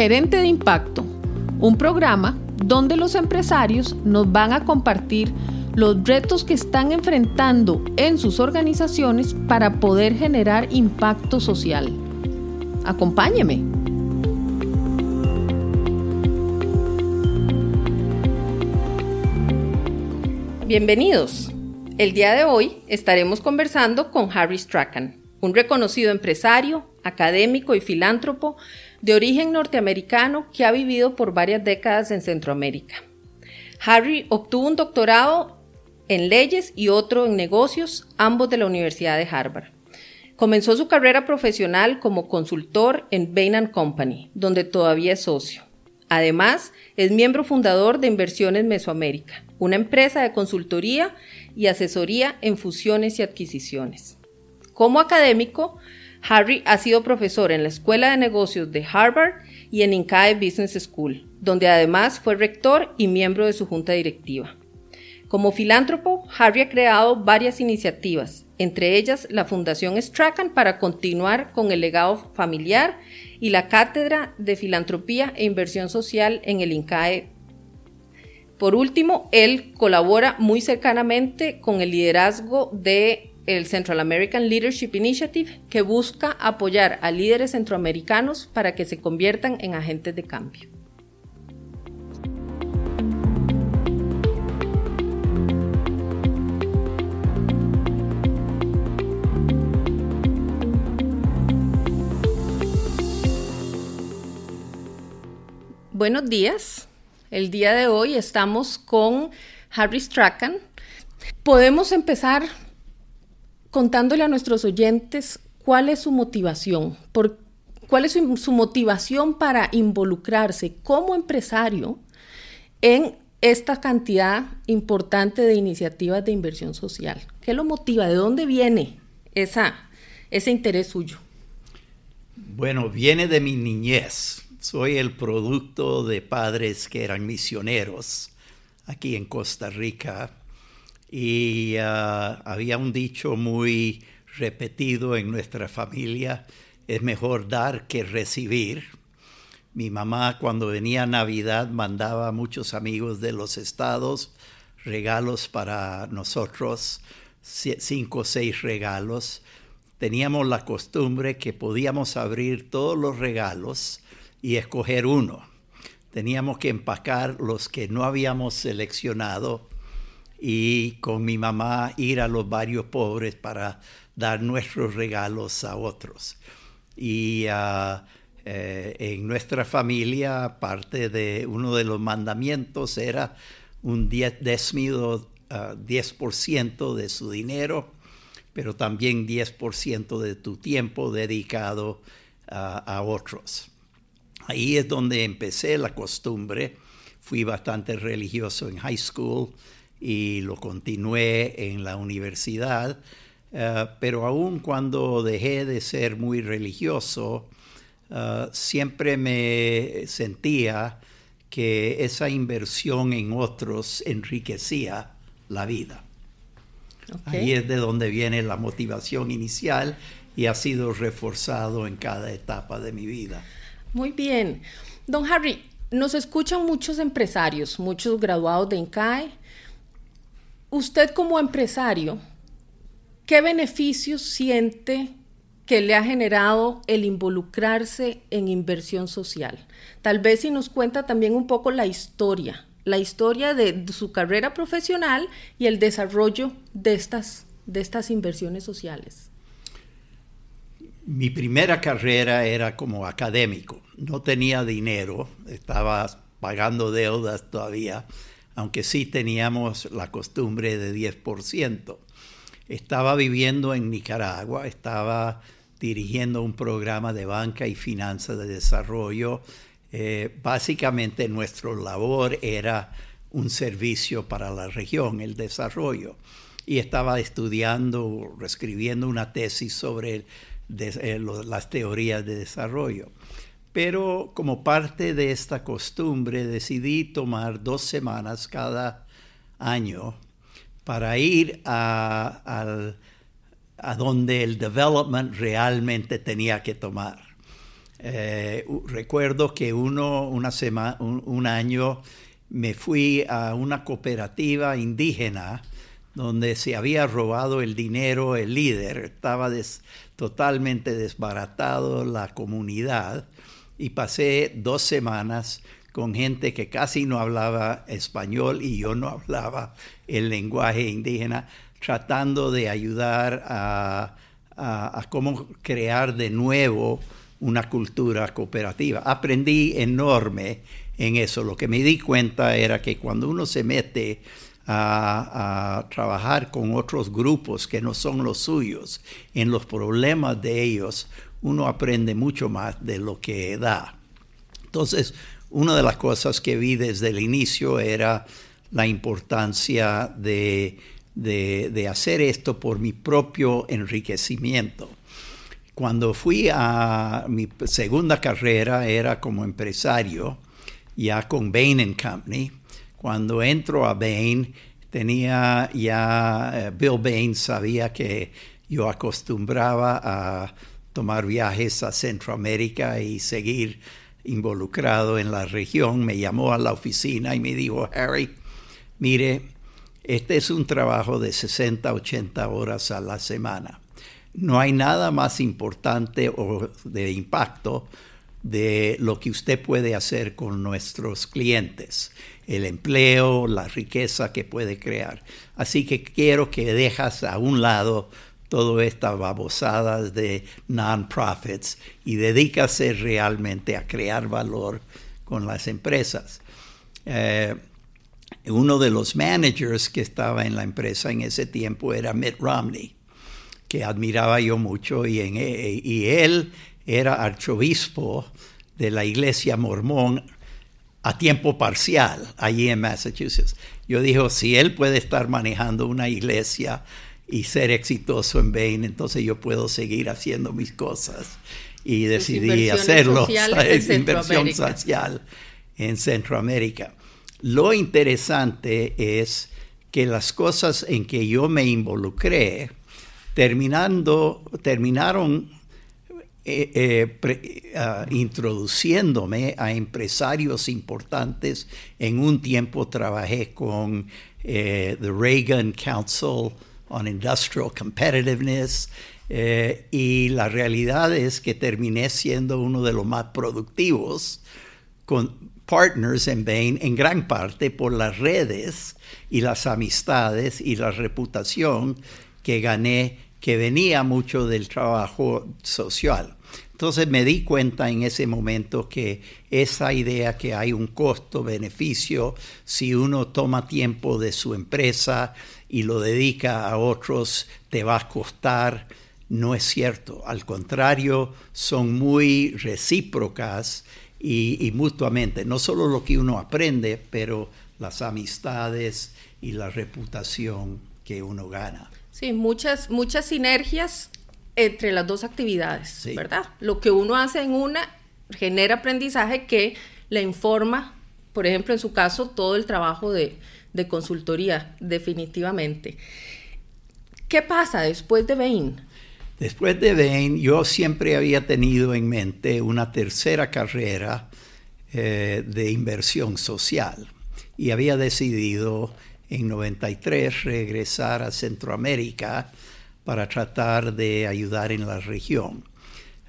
Gerente de Impacto, un programa donde los empresarios nos van a compartir los retos que están enfrentando en sus organizaciones para poder generar impacto social. Acompáñeme. Bienvenidos. El día de hoy estaremos conversando con Harry Strachan, un reconocido empresario, académico y filántropo de origen norteamericano que ha vivido por varias décadas en Centroamérica. Harry obtuvo un doctorado en leyes y otro en negocios, ambos de la Universidad de Harvard. Comenzó su carrera profesional como consultor en Bain Company, donde todavía es socio. Además, es miembro fundador de Inversiones Mesoamérica, una empresa de consultoría y asesoría en fusiones y adquisiciones. Como académico, Harry ha sido profesor en la Escuela de Negocios de Harvard y en INCAE Business School, donde además fue rector y miembro de su junta directiva. Como filántropo, Harry ha creado varias iniciativas, entre ellas la Fundación Strachan para continuar con el legado familiar y la Cátedra de Filantropía e Inversión Social en el INCAE. Por último, él colabora muy cercanamente con el liderazgo de el Central American Leadership Initiative, que busca apoyar a líderes centroamericanos para que se conviertan en agentes de cambio. Buenos días. El día de hoy estamos con Harry Strachan. Podemos empezar contándole a nuestros oyentes cuál es su motivación, cuál es su, motivación para involucrarse como empresario en esta cantidad importante de iniciativas de inversión social. ¿Qué lo motiva? ¿De dónde viene ese interés suyo? Bueno, viene de mi niñez. Soy el producto de padres que eran misioneros aquí en Costa Rica y ah, había un dicho muy repetido en nuestra familia, es mejor dar que recibir. Mi mamá cuando venía Navidad mandaba a muchos amigos de los estados regalos para nosotros, cinco o seis regalos. Teníamos la costumbre que podíamos abrir todos los regalos y escoger uno. Teníamos que empacar los que no habíamos seleccionado y con mi mamá ir a los barrios pobres para dar nuestros regalos a otros. Y ah, eh, en nuestra familia, parte de uno de los mandamientos era un décimo, 10% de su dinero, pero también 10% de tu tiempo dedicado a otros. Ahí es donde empecé la costumbre. Fui bastante religioso en high school y lo continué en la universidad, eh, pero aún cuando dejé de ser muy religioso, eh, siempre me sentía que esa inversión en otros enriquecía la vida. Ahí es de donde viene la motivación inicial y ha sido reforzado en cada etapa de mi vida. Muy bien. Don Harry, nos escuchan muchos empresarios, muchos graduados de INCAE, usted como empresario, ¿qué beneficios siente que le ha generado el involucrarse en inversión social? Tal vez si nos cuenta también un poco la historia, la historia de su carrera profesional y el desarrollo de estas, de estas inversiones sociales. Mi primera carrera era como académico. No tenía dinero, estaba pagando deudas todavía aunque sí teníamos la costumbre de 10%. Estaba viviendo en Nicaragua, estaba dirigiendo un programa de banca y finanzas de desarrollo. Eh, básicamente nuestra labor era un servicio para la región, el desarrollo. Y estaba estudiando, escribiendo una tesis sobre eh, las teorías de desarrollo. Pero como parte de esta costumbre decidí tomar dos semanas cada año para ir a, donde el development realmente tenía que tomar. Eh, recuerdo que uno, una semana, un, año me fui a una cooperativa indígena donde se había robado el dinero el líder, estaba totalmente desbaratado la comunidad y pasé dos semanas con gente que casi no hablaba español y yo no hablaba el lenguaje indígena, tratando de ayudar a, a, cómo crear de nuevo una cultura cooperativa. Aprendí enorme en eso. Lo que me di cuenta era que cuando uno se mete a, a, trabajar con otros grupos que no son los suyos, en los problemas de ellos, uno aprende mucho más de lo que da. Entonces, una de las cosas que vi desde el inicio era la importancia de, hacer esto por mi propio enriquecimiento. Cuando fui a mi segunda carrera era como empresario, ya con Bain Company. Cuando entro a Bain, tenía ya, eh, Bill Bain sabía que yo acostumbraba a tomar viajes a Centroamérica y seguir involucrado en la región, me llamó a la oficina y me dijo, Harry, mire, este es un trabajo de 60, 80 horas a la semana. No hay nada más importante o de impacto de lo que usted puede hacer con nuestros clientes, el empleo, la riqueza que puede crear. Así que quiero que dejas a un lado todas estas babosadas de non-profits y dedícase realmente a crear valor con las empresas. Eh, uno de los managers que estaba en la empresa en ese tiempo era Mitt Romney, que admiraba yo mucho, y, e, y él era arzobispo de la iglesia mormón a tiempo parcial allí en Massachusetts. Yo dije, si él puede estar manejando una iglesia y ser exitoso en Bain, entonces yo puedo seguir haciendo mis cosas. Y decidí hacerlo, es inversión social en Centroamérica. Lo interesante es que las cosas en que yo me involucré terminando, terminaron eh, eh, ah, introduciéndome a empresarios importantes. En un tiempo trabajé con eh, the Reagan Council on Industrial Competitiveness. Eh, y la realidad es que terminé siendo uno de los más productivos con partners en Bain en gran parte por las redes y las amistades y la reputación que gané que venía mucho del trabajo social. Entonces me di cuenta en ese momento que esa idea que hay un costo-beneficio si uno toma tiempo de su empresa y lo dedica a otros, te va a costar. No es cierto. Al contrario, son muy recíprocas y, mutuamente. No solo lo que uno aprende, pero las amistades y la reputación que uno gana. Sí, muchas, muchas sinergias entre las dos actividades, ¿verdad? Lo que uno hace en una genera aprendizaje que le informa, por ejemplo, en su caso, todo el trabajo de, de consultoría, definitivamente. ¿Qué pasa después de Bain? Después de Bain, yo siempre había tenido en mente una tercera carrera eh, de inversión social y había decidido en 93 regresar a Centroamérica para tratar de ayudar en la región.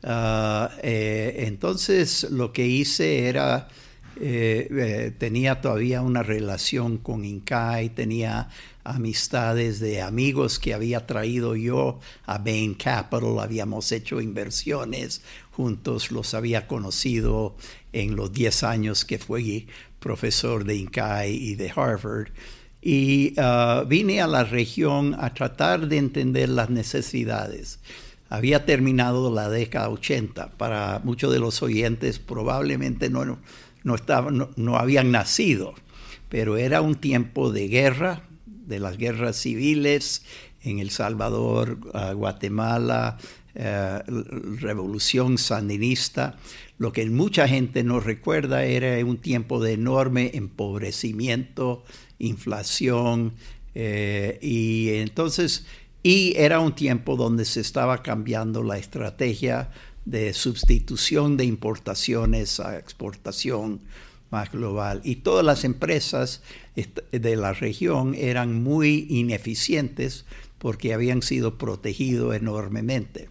Ah, eh, entonces lo que hice era eh, eh, tenía todavía una relación con Incai, tenía amistades de amigos que había traído yo a Bain Capital, habíamos hecho inversiones juntos, los había conocido en los 10 años que fui profesor de Incai y de Harvard. Y uh, vine a la región a tratar de entender las necesidades había terminado la década 80. Para muchos de los oyentes probablemente no, no, estaban, no, habían nacido, pero era un tiempo de guerra, de las guerras civiles en El Salvador, Guatemala, eh, revolución sandinista. Lo que mucha gente no recuerda era un tiempo de enorme empobrecimiento, inflación, eh, y entonces, y era un tiempo donde se estaba cambiando la estrategia de sustitución de importaciones a exportación más global. Y todas las empresas de la región eran muy ineficientes porque habían sido protegidos enormemente.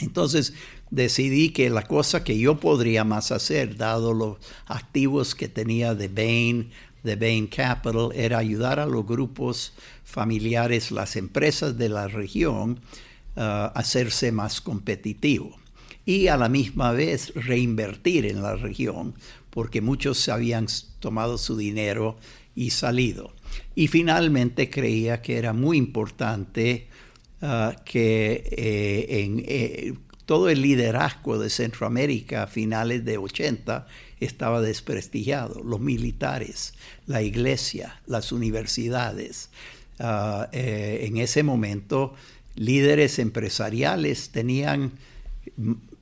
Entonces decidí que la cosa que yo podría más hacer, dado los activos que tenía de Bain, de Bain Capital, era ayudar a los grupos familiares, las empresas de la región, uh, a hacerse más competitivos y a la misma vez reinvertir en la región, porque muchos habían tomado su dinero y salido. Y finalmente creía que era muy importante uh, que eh, en eh, todo el liderazgo de Centroamérica a finales de 80 estaba desprestigiado. Los militares, la iglesia, las universidades. Uh, eh, en ese momento, líderes empresariales tenían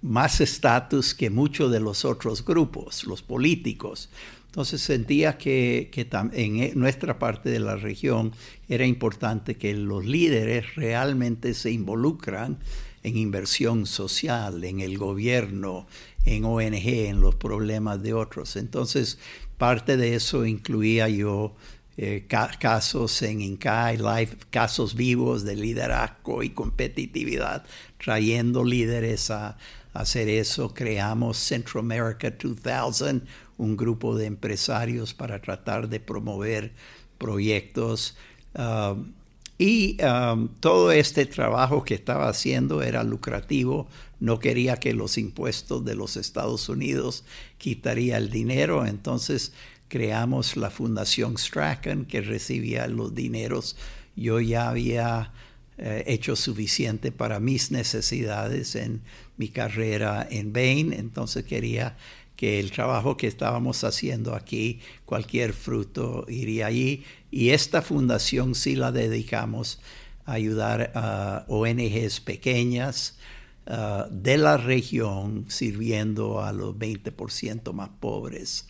más estatus que muchos de los otros grupos, los políticos. Entonces sentía que, en e, nuestra parte de la región era importante que los líderes realmente se involucran en inversión social, en el gobierno, en ONG, en los problemas de otros. Entonces, parte de eso incluía yo eh, casos en INCAI Live, casos vivos de liderazgo y competitividad, trayendo líderes a, hacer eso. Creamos Central America 2000, un grupo de empresarios para tratar de promover proyectos. Um, y um, todo este trabajo que estaba haciendo era lucrativo. No quería que los impuestos de los Estados Unidos quitaría el dinero. Entonces creamos la Fundación Strachan que recibía los dineros. Yo ya había eh, hecho suficiente para mis necesidades en mi carrera en Bain, entonces quería que el trabajo que estábamos haciendo aquí, cualquier fruto iría allí. Y esta fundación sí la dedicamos a ayudar a ONGs pequeñas uh, de la región, sirviendo a los 20% más pobres.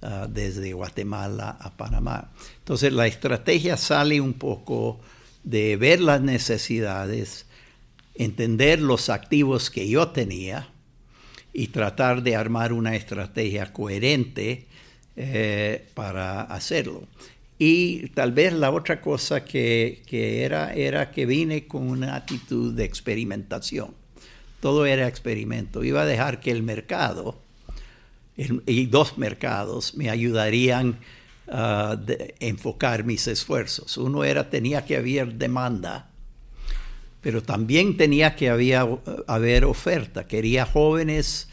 Uh, desde Guatemala a Panamá. Entonces la estrategia sale un poco de ver las necesidades, entender los activos que yo tenía y tratar de armar una estrategia coherente eh, para hacerlo. Y tal vez la otra cosa que, era era que vine con una actitud de experimentación. Todo era experimento. Iba a dejar que el mercado y dos mercados me ayudarían de enfocar mis esfuerzos. Uno era, tenía que haber demanda, pero también tenía que haber oferta. Quería jóvenes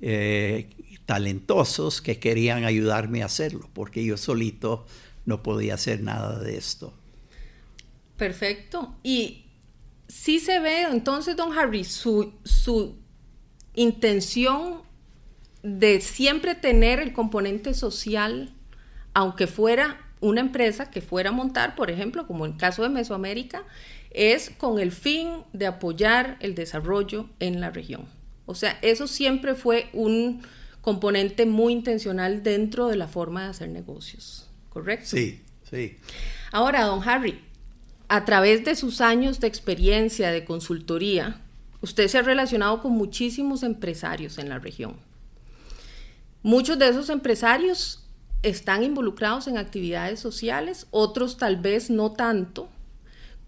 eh, talentosos que querían ayudarme a hacerlo, porque yo solito no podía hacer nada de esto. Perfecto. Y sí se ve entonces, don Harry, su, su intención de siempre tener el componente social aunque fuera una empresa que fuera a montar, por ejemplo, como en el caso de Mesoamérica, es con el fin de apoyar el desarrollo en la región. O sea, eso siempre fue un componente muy intencional dentro de la forma de hacer negocios, ¿correcto? Sí, sí. Ahora, don Harry, a través de sus años de experiencia de consultoría, usted se ha relacionado con muchísimos empresarios en la región. Muchos de esos empresarios están involucrados en actividades sociales, otros tal vez no tanto.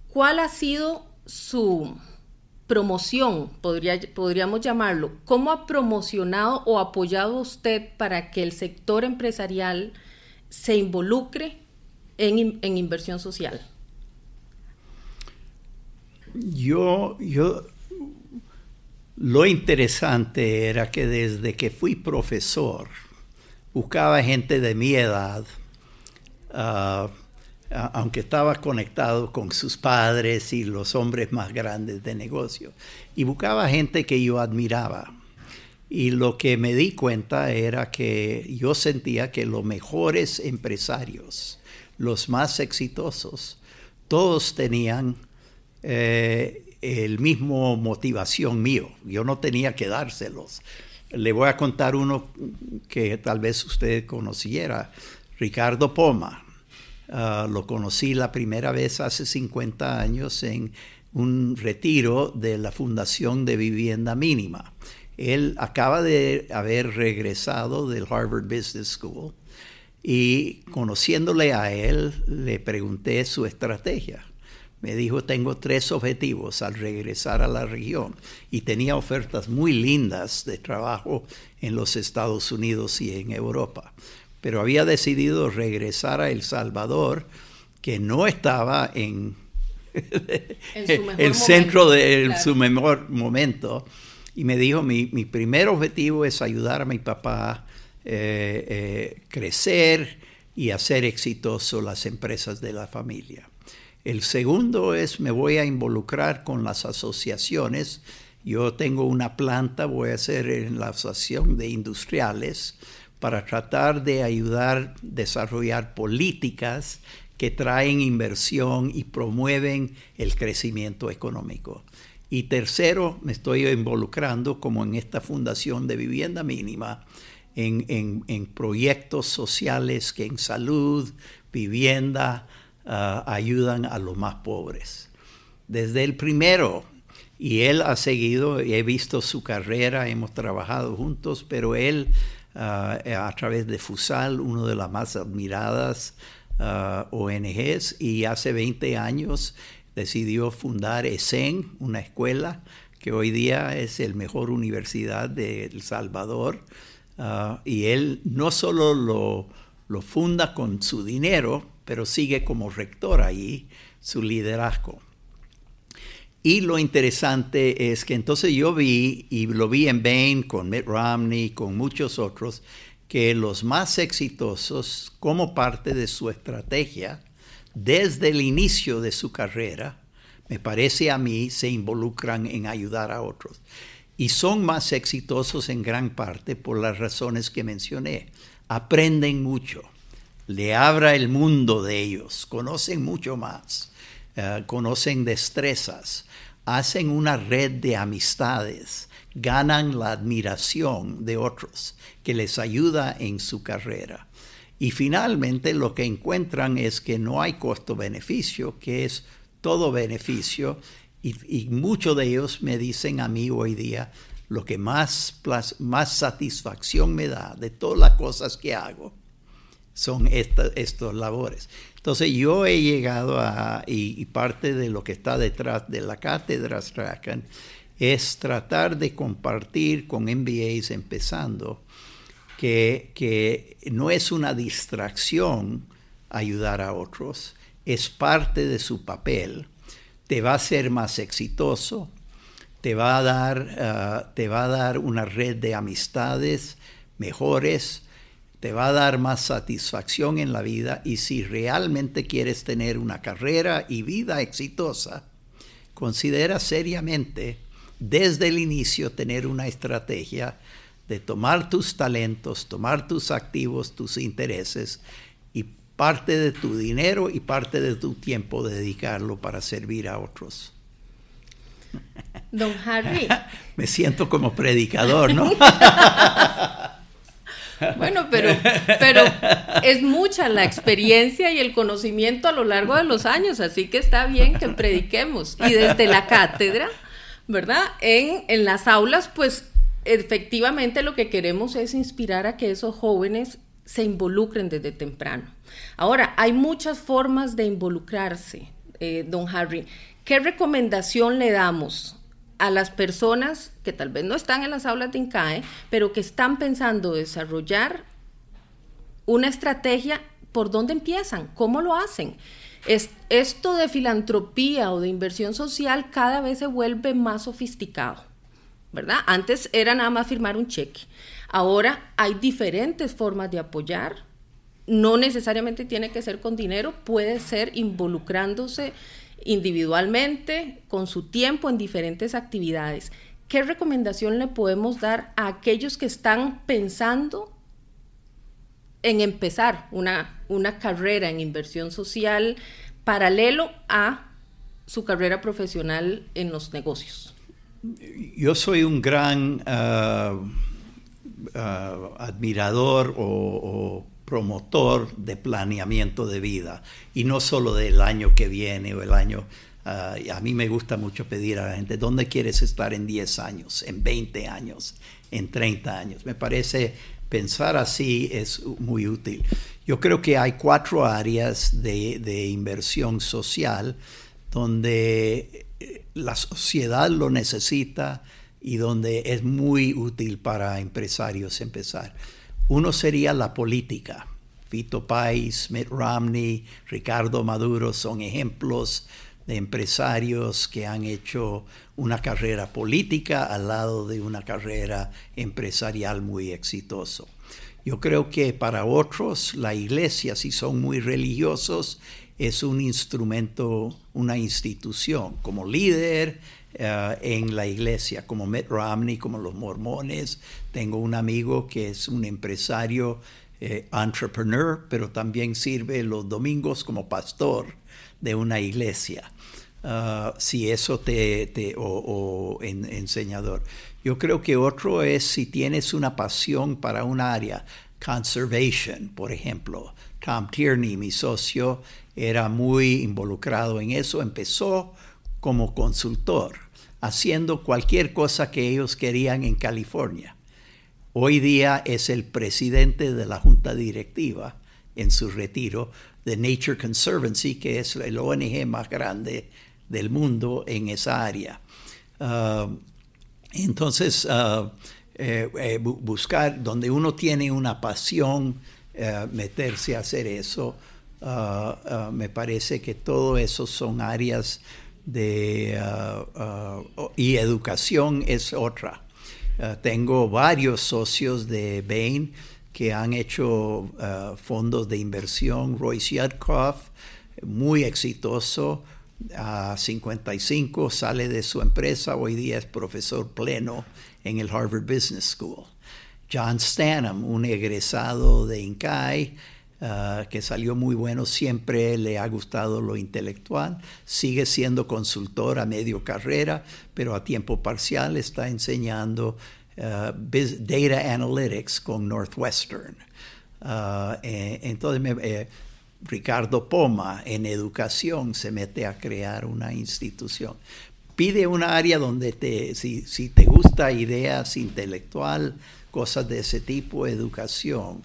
¿Cuál ha sido su promoción, podría, podríamos llamarlo? ¿Cómo ha promocionado o apoyado usted para que el sector empresarial se involucre en, en inversión social? Yo, yo, lo interesante era que desde que fui profesor, buscaba gente de mi edad, ah, aunque estaba conectado con sus padres y los hombres más grandes de negocio, y buscaba gente que yo admiraba. Y lo que me di cuenta era que yo sentía que los mejores empresarios, los más exitosos, todos tenían eh, el mismo motivación mío. Yo no tenía que dárselos. Le voy a contar uno que tal vez usted conociera, Ricardo Poma. Ah, lo conocí la primera vez hace 50 años en un retiro de la Fundación de Vivienda Mínima. Él acaba de haber regresado del Harvard Business School y conociéndole a él le pregunté su estrategia. Me dijo, tengo tres objetivos al regresar a la región y tenía ofertas muy lindas de trabajo en los Estados Unidos y en Europa. Pero había decidido regresar a El Salvador, que no estaba en, el centro de su mejor momento. Y me dijo, mi, primer objetivo es ayudar a mi papá eh, eh, crecer y hacer exitoso las empresas de la familia. El segundo es me voy a involucrar con las asociaciones. Yo tengo una planta, voy a hacer en la asociación de industriales para tratar de ayudar a desarrollar políticas que traen inversión y promueven el crecimiento económico. Y tercero, me estoy involucrando como en esta fundación de vivienda mínima en, proyectos sociales que en salud, vivienda, ah, ayudan a los más pobres. Desde el primero, y él ha seguido, he visto su carrera, hemos trabajado juntos, pero él ah, a través de FUSAL, una de las más admiradas ah, ONGs, y hace 20 años decidió fundar ESEN, una escuela que hoy día es la mejor universidad de El Salvador, Ah, y él no solo lo, lo, funda con su dinero, pero sigue como rector ahí su liderazgo. Y lo interesante es que entonces yo vi, y lo vi en Bain con Mitt Romney, con muchos otros, que los más exitosos, como parte de su estrategia, desde el inicio de su carrera, me parece a mí, se involucran en ayudar a otros y son más exitosos en gran parte por las razones que mencioné. Aprenden mucho, le abra el mundo de ellos, conocen mucho más, eh, conocen destrezas, hacen una red de amistades, ganan la admiración de otros que les ayuda en su carrera. Y finalmente lo que encuentran es que no hay costo-beneficio, que es todo beneficio y, muchos de ellos me dicen a mí hoy día, lo que más, más satisfacción me da de todas las cosas que hago son estos labores. Entonces yo he llegado a, y, parte de lo que está detrás de la cátedra Strachan, es tratar de compartir con MBAs empezando que, que no es una distracción ayudar a otros, es parte de su papel te va a ser más exitoso, te va a dar, ah, te va a dar una red de amistades mejores, te va a dar más satisfacción en la vida y si realmente quieres tener una carrera y vida exitosa, considera seriamente desde el inicio tener una estrategia de tomar tus talentos, tomar tus activos, tus intereses parte de tu dinero y parte de tu tiempo dedicarlo para servir a otros. Don Harry. Me siento como predicador, ¿no? bueno, pero, pero es mucha la experiencia y el conocimiento a lo largo de los años, así que está bien que prediquemos. Y desde la cátedra, ¿verdad? En, en las aulas, pues efectivamente lo que queremos es inspirar a que esos jóvenes se involucren desde temprano. Ahora, hay muchas formas de involucrarse, eh, don Harry. ¿Qué recomendación le damos a las personas que tal vez no están en las aulas de INCAE, pero que están pensando desarrollar una estrategia? ¿Por dónde empiezan? ¿Cómo lo hacen? Es, esto de filantropía o de inversión social cada vez se vuelve más sofisticado, ¿verdad? Antes era nada más firmar un cheque. Ahora hay diferentes formas de apoyar. No necesariamente tiene que ser con dinero, puede ser involucrándose individualmente, con su tiempo en diferentes actividades. ¿Qué recomendación le podemos dar a aquellos que están pensando en empezar una, una carrera en inversión social paralelo a su carrera profesional en los negocios? Yo soy un gran... Ah, Uh, admirador o, promotor de planeamiento de vida y no solo del año que viene o el año Ah, a mí me gusta mucho pedir a la gente, ¿dónde quieres estar en 10 años, en 20 años, en 30 años? Me parece pensar así es muy útil. Yo creo que hay cuatro áreas de, de inversión social donde eh, la sociedad lo necesita y donde es muy útil para empresarios empezar. Uno sería la política. Vito Pais, Mitt Romney, Ricardo Maduro son ejemplos de empresarios que han hecho una carrera política al lado de una carrera empresarial muy exitoso. Yo creo que para otros la iglesia, si son muy religiosos, es un instrumento, una institución, como líder eh, en la iglesia, como Mitt Romney, como los mormones. Tengo un amigo que es un empresario, eh, entrepreneur, pero también sirve los domingos como pastor de una iglesia. Ah, si eso te, te o, enseñador. Yo creo que otro es si tienes una pasión para un área, conservation, por ejemplo. Tom Tierney, mi socio, era muy involucrado en eso. Empezó como consultor, haciendo cualquier cosa que ellos querían en California. Hoy día es el presidente de la junta directiva en su retiro de Nature Conservancy, que es el ONG más grande del mundo en esa área. Ah, entonces, ah, eh, eh, buscar donde uno tiene una pasión, eh, meterse a hacer eso, ah, me parece que todo eso son áreas de... y educación es otra. tengo varios socios de Bain que han hecho fondos de inversión. Royce Yudkoff, muy exitoso, a 55 sale de su empresa, hoy día es profesor pleno en el Harvard Business School. John Stanham, un egresado de INCAI, uh, que salió muy bueno, siempre le ha gustado lo intelectual, sigue siendo consultor a medio carrera, pero a tiempo parcial está enseñando uh, Data Analytics con Northwestern. Uh, eh, entonces, eh, Ricardo Poma en educación se mete a crear una institución. Pide una área donde te, si, si te gusta ideas intelectual, cosas de ese tipo, educación.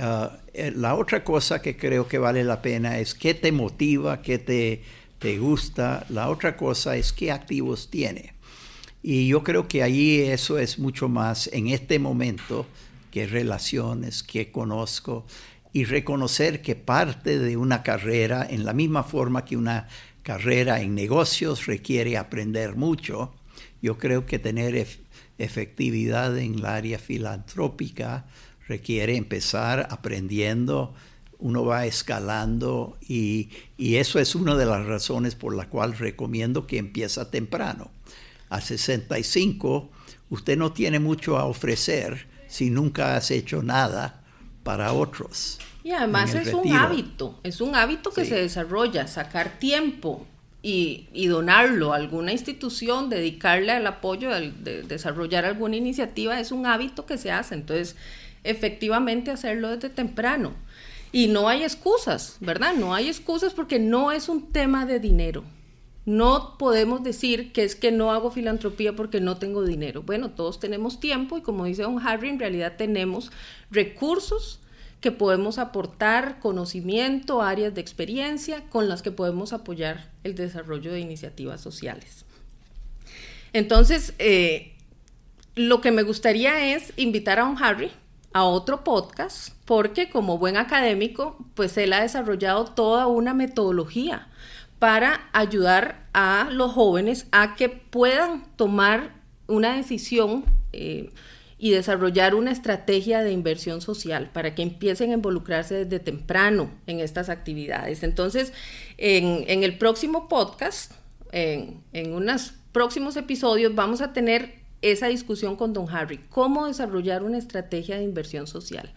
Ah, eh, la otra cosa que creo que vale la pena es qué te motiva, qué te, te gusta. La otra cosa es qué activos tiene. Y yo creo que ahí eso es mucho más en este momento, qué relaciones, qué conozco y reconocer que parte de una carrera, en la misma forma que una carrera en negocios requiere aprender mucho, yo creo que tener efectividad en el área filantrópica requiere empezar aprendiendo, uno va escalando y, y eso es una de las razones por la cual recomiendo que empieza temprano. A 65 usted no tiene mucho a ofrecer si nunca has hecho nada para otros. Y además es un hábito, es un hábito que se desarrolla, sacar tiempo y, donarlo a alguna institución, dedicarle al apoyo, de desarrollar alguna iniciativa, es un hábito que se hace. Entonces, efectivamente hacerlo desde temprano. Y no hay excusas, ¿verdad? No hay excusas porque no es un tema de dinero. No podemos decir que es que no hago filantropía porque no tengo dinero. Bueno, todos tenemos tiempo y como dice don Harry, en realidad tenemos recursos que podemos aportar, conocimiento, áreas de experiencia con las que podemos apoyar el desarrollo de iniciativas sociales. Entonces, eh, lo que me gustaría es invitar a don Harry a otro podcast, porque como buen académico, pues él ha desarrollado toda una metodología para ayudar a los jóvenes a que puedan tomar una decisión eh, y desarrollar una estrategia de inversión social para que empiecen a involucrarse desde temprano en estas actividades. Entonces, en, el próximo podcast, en, en unos próximos episodios, vamos a tener esa discusión con don Harry, cómo desarrollar una estrategia de inversión social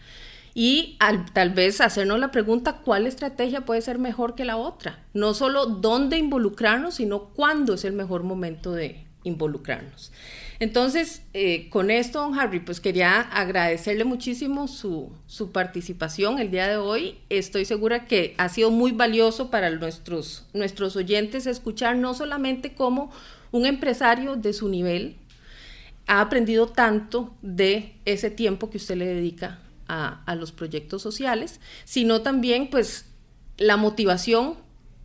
y tal vez hacernos la pregunta cuál estrategia puede ser mejor que la otra. No solo dónde involucrarnos, sino cuándo es el mejor momento de, involucrarnos. Entonces, eh, con esto, don Harry, pues quería agradecerle muchísimo su, su, participación el día de hoy. Estoy segura que ha sido muy valioso para nuestros, nuestros oyentes escuchar no solamente cómo un empresario de su nivel ha aprendido tanto de ese tiempo que usted le dedica a, los proyectos sociales, sino también pues la motivación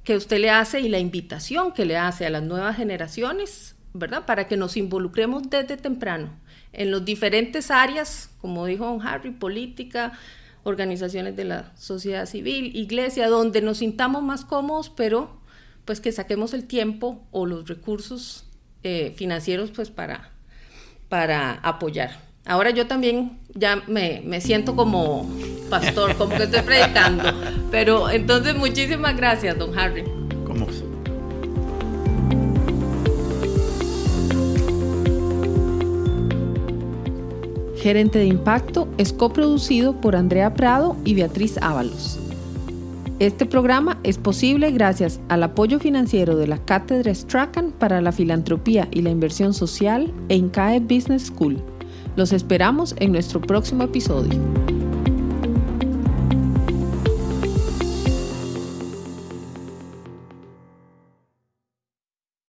que usted le hace y la invitación que le hace a las nuevas generaciones, ¿verdad? Para que nos involucremos desde temprano en las diferentes áreas, como dijo don Harry, política, organizaciones de la sociedad civil, iglesia, donde nos sintamos más cómodos, pero pues que saquemos el tiempo o los recursos eh, financieros pues para, para apoyar. Ahora yo también ya me, me siento como pastor, como que estoy predicando. Pero entonces muchísimas gracias, don Harry. ¿Cómo? Gerente de Impacto es coproducido por Andrea Prado y Beatriz Ábalos. Este programa es posible gracias al apoyo financiero de la Cátedra Strachan para la Filantropía y la Inversión Social e INCAE Business School. Los esperamos en nuestro próximo episodio.